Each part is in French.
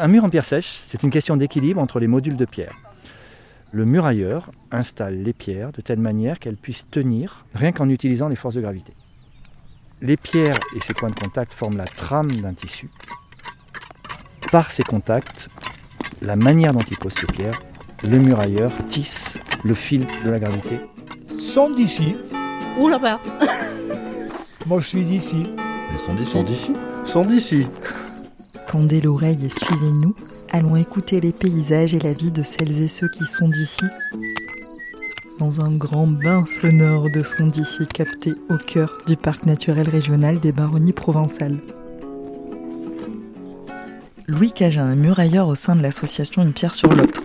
Un mur en pierre sèche, c'est une question d'équilibre entre les modules de pierre. Le murailleur installe les pierres de telle manière qu'elles puissent tenir rien qu'en utilisant les forces de gravité. Les pierres et ces points de contact forment la trame d'un tissu. Par ces contacts, la manière dont il pose ces pierres, le murailleur tisse le fil de la gravité. Sont d'ici. Ouh là-bas Moi, je suis d'ici. Ils sont d'ici. Sont d'ici. Sont d'ici. Tendez l'oreille et suivez-nous. Allons écouter les paysages et la vie de celles et ceux qui sont d'ici. Dans un grand bain sonore de son d'ici capté au cœur du parc naturel régional des Baronnies provençales. Louis Cagin est murailleur au sein de l'association Une pierre sur l'autre.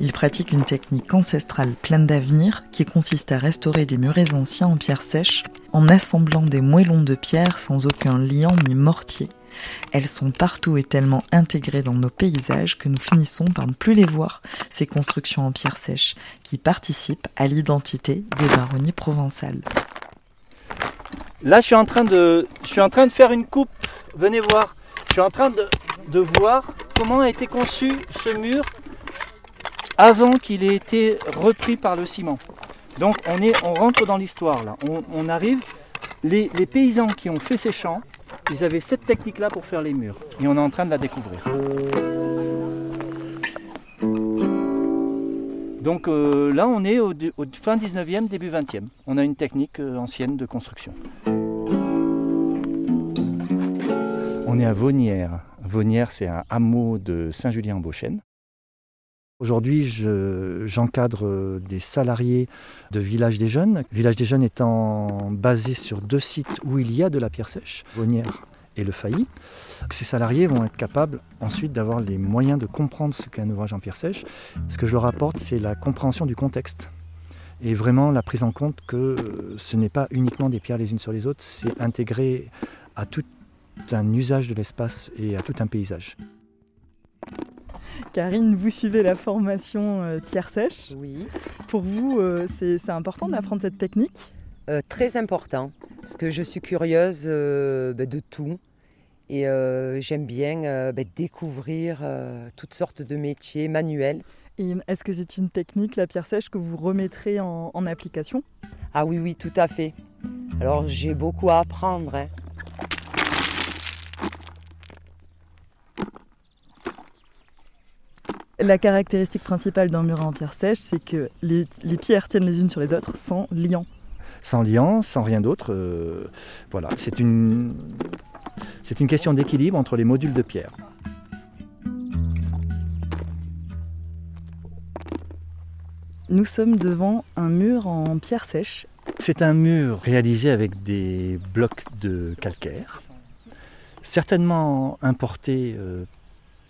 Il pratique une technique ancestrale pleine d'avenir qui consiste à restaurer des murets anciens en pierre sèche en assemblant des moellons de pierre sans aucun liant ni mortier. Elles sont partout et tellement intégrées dans nos paysages que nous finissons par ne plus les voir, ces constructions en pierre sèche, qui participent à l'identité des baronnies provençales. Là, je suis en train de, faire une coupe. Venez voir. Je suis en train de, voir comment a été conçu ce mur avant qu'il ait été repris par le ciment. Donc on, rentre dans l'histoire là. On, on arrive. Les, les paysans qui ont fait ces champs, ils avaient cette technique-là pour faire les murs. Et on est en train de la découvrir. Donc euh, là, on est au, fin 19e, début 20e. On a une technique euh, ancienne de construction. On est à Vaunières. Vaunières, c'est un hameau de Saint-Julien-en-Beauchêne. Aujourd'hui, je- j'encadre euh, des salariés de Village des Jeunes. Village des Jeunes étant basé sur deux sites où il y a de la pierre sèche, Vaunières et le Failly. Ces salariés vont être capables ensuite d'avoir les moyens de comprendre ce qu'est un ouvrage en pierre sèche. Ce que je leur apporte, c'est la compréhension du contexte et vraiment la prise en compte que euh, ce n'est pas uniquement des pierres les unes sur les autres, c'est intégré à tout un usage de l'espace et à tout un paysage. Karine, vous suivez la formation euh, pierre sèche. Oui, Pour vous, euh, c'est c'est important d'apprendre cette technique? Euh, très important, parce que je suis curieuse ben, de tout. Et j'aime bien ben, découvrir toutes sortes de métiers manuels. Et est-ce que c'est une technique, la pierre sèche, que vous remettrez en, en application? Ah oui, oui, tout à fait. Alors j'ai beaucoup à apprendre. hein. La caractéristique principale d'un mur en pierre sèche, c'est que les, les pierres tiennent les unes sur les autres sans liant. Sans liant, sans rien d'autre. euh, voilà, c'est une, c'est une question d'équilibre entre les modules de pierre. Nous sommes devant un mur en pierre sèche. C'est un mur réalisé avec des blocs de calcaire, certainement importé euh,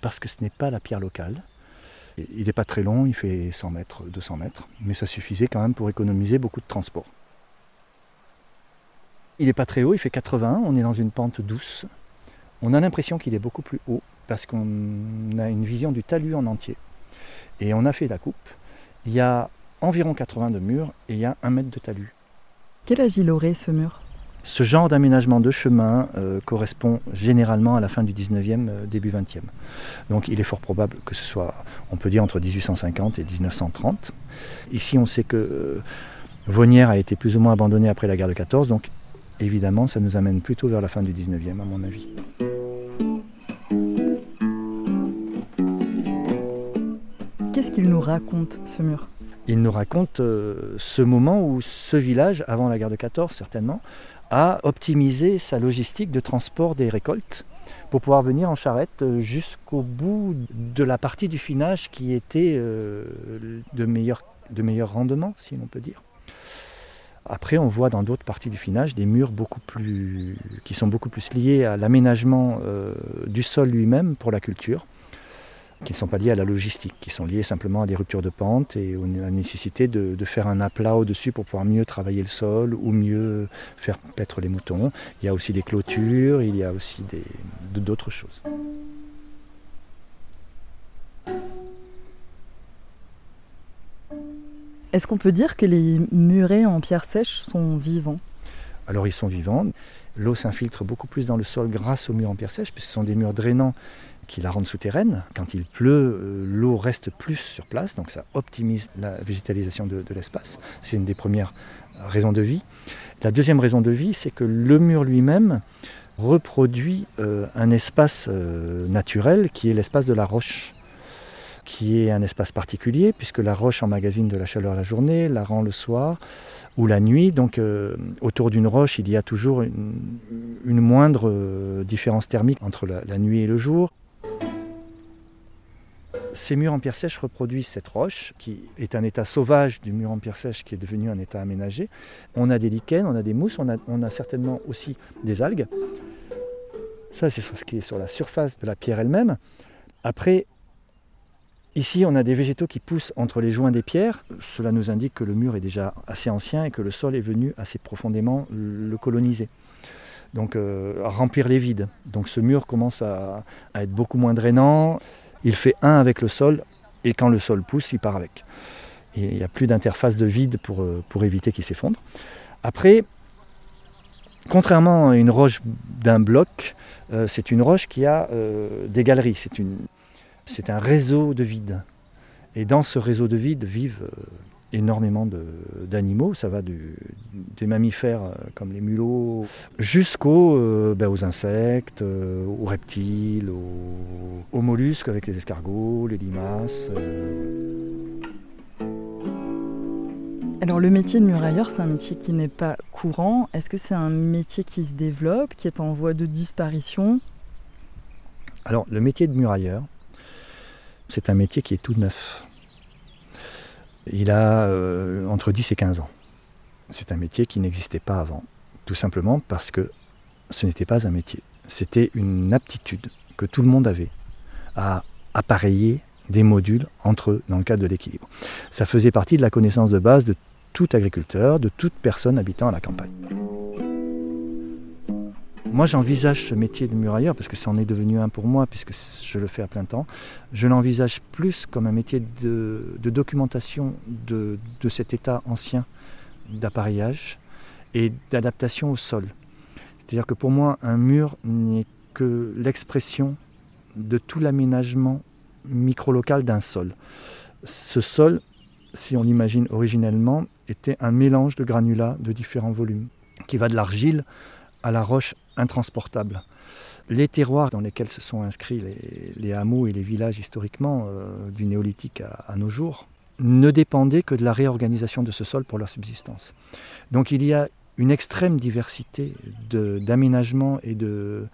parce que ce n'est pas la pierre locale. Il n'est pas très long, il fait 100 mètres, 200 mètres, mais ça suffisait quand même pour économiser beaucoup de transport. Il n'est pas très haut, il fait 80, on est dans une pente douce. On a l'impression qu'il est beaucoup plus haut parce qu'on a une vision du talus en entier. Et on a fait la coupe. Il y a environ 80 de murs et il y a un mètre de talus. Quel âge il aurait ce mur? Ce genre d'aménagement de chemin euh, correspond généralement à la fin du 19e, euh, début 20e. Donc il est fort probable que ce soit, on peut dire, entre 1850 et 1930. Ici, on sait que euh, a été plus ou moins abandonnée après la guerre de 14, donc évidemment, ça nous amène plutôt vers la fin du 19e, à mon avis. Qu'est-ce qu'il nous raconte, ce mur? Il nous raconte euh, ce moment où ce village, avant la guerre de 14 certainement, a optimisé sa logistique de transport des récoltes pour pouvoir venir en charrette euh, jusqu'au bout de la partie du finage qui était euh, de, meilleur, de meilleur rendement, si l'on peut dire. Après, on voit dans d'autres parties du finage des murs qui sont beaucoup plus liés à l'aménagement euh, du sol lui-même pour la culture, qui ne sont pas liés à la logistique, qui sont liés simplement à des ruptures de pente et à la nécessité de, de faire un aplat au-dessus pour pouvoir mieux travailler le sol ou mieux faire paître les moutons. Il y a aussi des clôtures, il y a aussi d'autres choses. Est-ce qu'on peut dire que les murets en pierre sèche sont vivants? Alors ils sont vivants. L'eau s'infiltre beaucoup plus dans le sol grâce aux murs en pierre sèche, puisque ce sont des murs drainants qui la rendent souterraine. Quand il pleut, euh, l'eau reste plus sur place, donc ça optimise la végétalisation de, l'espace. C'est une des premières raisons de vie. La deuxième raison de vie, c'est que le mur lui-même reproduit euh, un espace euh, naturel qui est l'espace de la roche qui est un espace particulier, puisque la roche emmagasine de la chaleur la journée, la rend le soir ou la nuit. Donc autour d'une roche, il y a toujours une, moindre différence thermique entre la, la, nuit et le jour. Ces murs en pierre sèche reproduisent cette roche, qui est un état sauvage du mur en pierre sèche qui est devenu un état aménagé. On a des lichens, on a des mousses, on a, certainement aussi des algues. Ça, c'est ce qui est sur la surface de la pierre elle-même. Après, Ici, on a des végétaux qui poussent entre les joints des pierres. Cela nous indique que le mur est déjà assez ancien et que le sol est venu assez profondément le coloniser. Donc, euh, remplir les vides. Donc, ce mur commence à, être beaucoup moins drainant. Il fait un avec le sol et quand le sol pousse, il part avec. Il n'y a plus d'interface de vide pour, euh, pour éviter qu'il s'effondre. Après, contrairement à une roche d'un bloc, euh, c'est une roche qui a euh, des galeries. C'est un réseau de vide. Et dans ce réseau de vide vivent énormément d'animaux. Ça va du, des mammifères euh, comme les mulots jusqu'aux euh, ben, aux insectes, euh, aux reptiles, aux, aux, mollusques avec les escargots, les limaces. Alors le métier de murailleur, c'est un métier qui n'est pas courant. Est-ce que c'est un métier qui se développe, qui est en voie de disparition? Alors le métier de murailleur, c'est un métier qui est tout neuf. Il a euh, entre 10 et 15 ans. C'est un métier qui n'existait pas avant, tout simplement parce que ce n'était pas un métier. C'était une aptitude que tout le monde avait à appareiller des modules entre eux dans le cadre de l'équilibre. Ça faisait partie de la connaissance de base de tout agriculteur, de toute personne habitant à la campagne. Moi, j'envisage ce métier de murailleur parce que c'en est devenu un pour moi, puisque je le fais à plein temps. Je l'envisage plus comme un métier de, de documentation de, de, cet état ancien d'appareillage et d'adaptation au sol. C'est-à-dire que pour moi, un mur n'est que l'expression de tout l'aménagement micro-local d'un sol. Ce sol, si on l'imagine originellement, était un mélange de granulats de différents volumes, qui va de l'argile à la roche intransportable. Les terroirs dans lesquels se sont inscrits les, hameaux et les villages historiquement, euh, du néolithique à, à, nos jours, ne dépendaient que de la réorganisation de ce sol pour leur subsistance. Donc il y a une extrême diversité d'aménagements et de,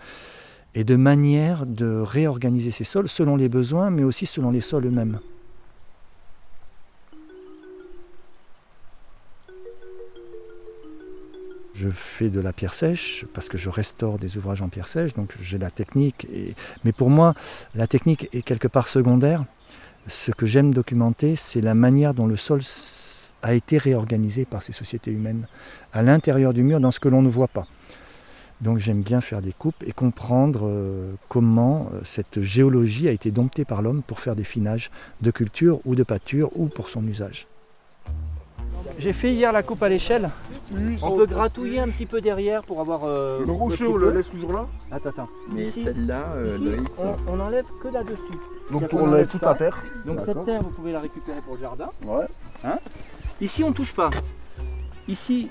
et de manières de réorganiser ces sols selon les besoins, mais aussi selon les sols eux-mêmes. Je fais de la pierre sèche parce que je restaure des ouvrages en pierre sèche, donc j'ai la technique. Mais pour moi, la technique est quelque part secondaire. Ce que j'aime documenter, c'est la manière dont le sol a été réorganisé par ces sociétés humaines à l'intérieur du mur dans ce que l'on ne voit pas. Donc j'aime bien faire des coupes et comprendre euh, comment euh, cette géologie a été domptée par l'homme pour faire des finages de culture ou de pâture ou pour son usage. J'ai fait hier la coupe à l'échelle. On peut gratouiller un petit peu derrière pour avoir. Euh, le rocher, on le laisse toujours là Attends, attends. Mais celle-là, euh, ici, on, on, enlève que là-dessus. Donc on enlève toute la terre. Donc cette terre, vous pouvez la récupérer pour le jardin. Ouais. Hein ici, on touche pas. Ici,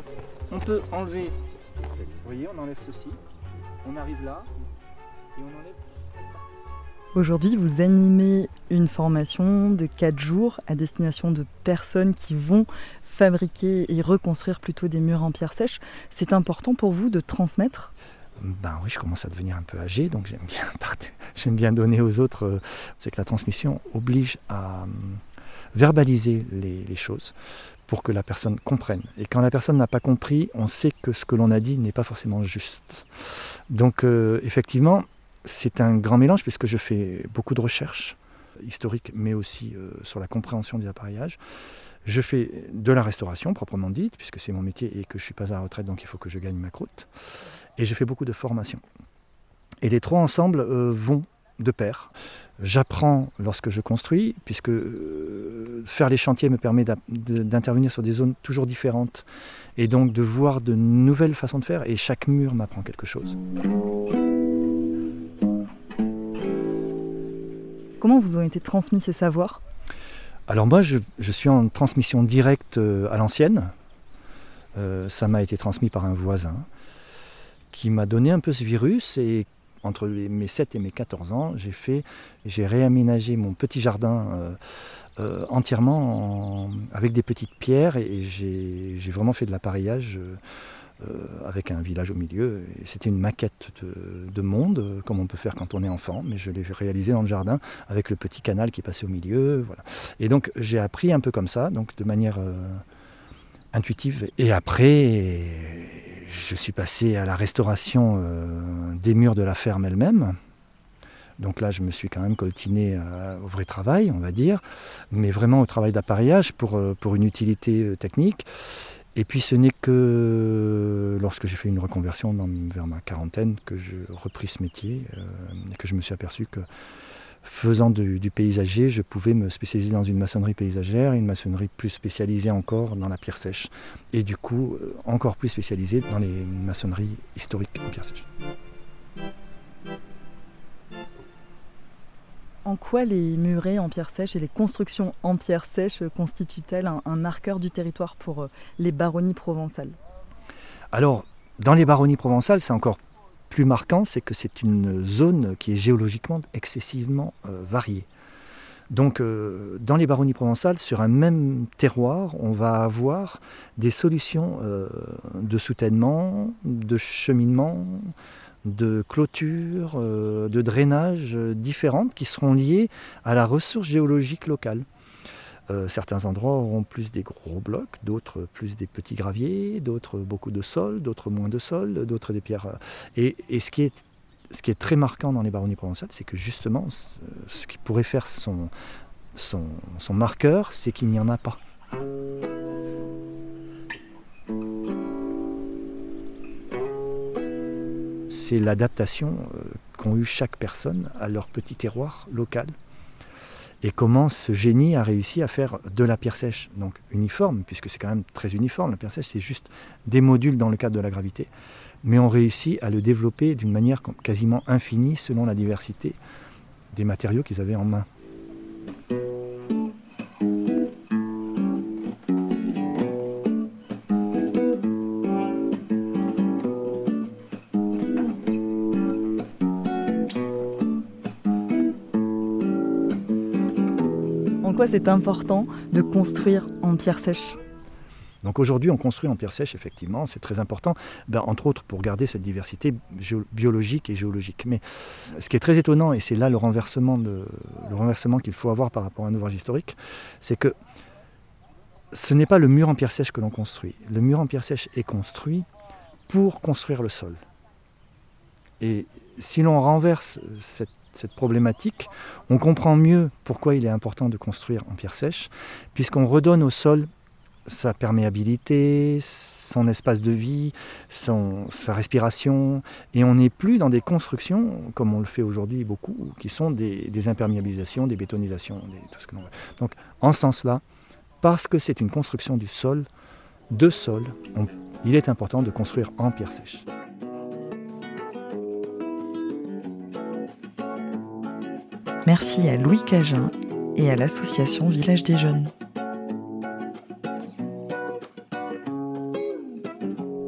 on peut enlever. Vous voyez, on enlève ceci. On arrive là et on enlève. Aujourd'hui, vous animez une formation de 4 jours à destination de personnes qui vont fabriquer et reconstruire plutôt des murs en pierre sèche. C'est important pour vous de transmettre? Ben oui, je commence à devenir un peu âgé, donc j'aime bien, j'aime bien donner aux autres. C'est que la transmission oblige à verbaliser les, les choses pour que la personne comprenne. Et quand la personne n'a pas compris, on sait que ce que l'on a dit n'est pas forcément juste. Donc euh, effectivement, c'est un grand mélange puisque je fais beaucoup de recherches historiques, mais aussi euh, sur la compréhension des appareillages. Je fais de la restauration proprement dite, puisque c'est mon métier et que je ne suis pas à la retraite, donc il faut que je gagne ma croûte. Et je fais beaucoup de formation. Et les trois ensemble euh, vont de pair. J'apprends lorsque je construis, puisque euh, faire les chantiers me permet d'intervenir sur des zones toujours différentes et donc de voir de nouvelles façons de faire. Et chaque mur m'apprend quelque chose. Comment vous ont été transmis ces savoirs? Alors moi, je, suis en transmission directe à l'ancienne. Euh, ça m'a été transmis par un voisin qui m'a donné un peu ce virus et entre mes 7 et mes 14 ans, j'ai fait, j'ai réaménagé mon petit jardin euh, euh, entièrement avec des petites pierres et, j'ai vraiment fait de l'appareillage avec un village au milieu. C'était une maquette de, monde, comme on peut faire quand on est enfant, mais je l'ai réalisé dans le jardin avec le petit canal qui passait au milieu. Et donc j'ai appris un peu comme ça, donc de manière intuitive. Et après, je suis passé à la restauration euh, des murs de la ferme elle-même. Donc là, je me suis quand même coltiné euh, au vrai travail, on va dire, mais vraiment au travail d'appareillage pour, euh, pour une utilité technique. Et puis ce n'est que lorsque j'ai fait une reconversion vers ma quarantaine que je repris ce métier et que je me suis aperçu que faisant du, paysager, je pouvais me spécialiser dans une maçonnerie paysagère, une maçonnerie plus spécialisée encore dans la pierre sèche, et du coup euh, encore plus spécialisée dans les maçonneries historiques en pierre sèche. En quoi les murets en pierre sèche et les constructions en pierre sèche constituent-elles un, marqueur du territoire pour euh, les baronnies provençales? Alors, dans les baronnies provençales, c'est encore plus marquant, c'est que c'est une zone qui est géologiquement excessivement euh, variée. Donc, euh, dans les baronnies provençales, sur un même terroir, on va avoir des solutions de soutènement, de cheminement, de clôture, de drainage différentes qui seront liées à la ressource géologique locale. Euh, certains endroits auront plus des gros blocs, d'autres plus des petits graviers, d'autres beaucoup de sol, d'autres moins de sol, d'autres des pierres. Et, ce, qui est, très marquant dans les baronnies provençales, c'est que justement, ce, qui pourrait faire son marqueur, c'est qu'il n'y en a pas. C'est l'adaptation euh, qu'ont eu chaque personne à leur petit terroir local. Et comment ce génie a réussi à faire de la pierre sèche, donc uniforme, puisque c'est quand même très uniforme, la pierre sèche c'est juste des modules dans le cadre de la gravité, mais on réussit à le développer d'une manière quasiment infinie selon la diversité des matériaux qu'ils avaient en main. C'est important de construire en pierre sèche donc aujourd'hui, on construit en pierre sèche, effectivement, c'est très important, ben, entre autres pour garder cette diversité biologique et géologique. Mais ce qui est très étonnant, et c'est là le renversement, le renversement qu'il faut avoir par rapport à un ouvrage historique, c'est que ce n'est pas le mur en pierre sèche que l'on construit. Le mur en pierre sèche est construit pour construire le sol. Et si l'on renverse cette cette problématique, on comprend mieux pourquoi il est important de construire en pierre sèche, puisqu'on redonne au sol sa perméabilité, son espace de vie, sa respiration, et on n'est plus dans des constructions, comme on le fait aujourd'hui beaucoup, qui sont des, imperméabilisations, des bétonisations, tout ce que l'on veut. Donc en ce sens-là, parce que c'est une construction du sol, de sol, il est important de construire en pierre sèche. Merci à Louis Cagin et à l'association Village des Jeunes.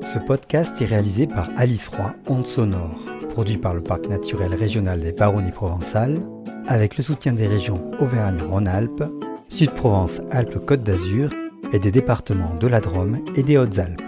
Ce podcast est réalisé par Alice Roy, Onde Sonore, produit par le Parc naturel régional des Baronnies provençales, avec le soutien des régions Auvergne-Rhône-Alpes, Sud-Provence-Alpes-Côte d'Azur et des départements de la Drôme et des Hautes-Alpes.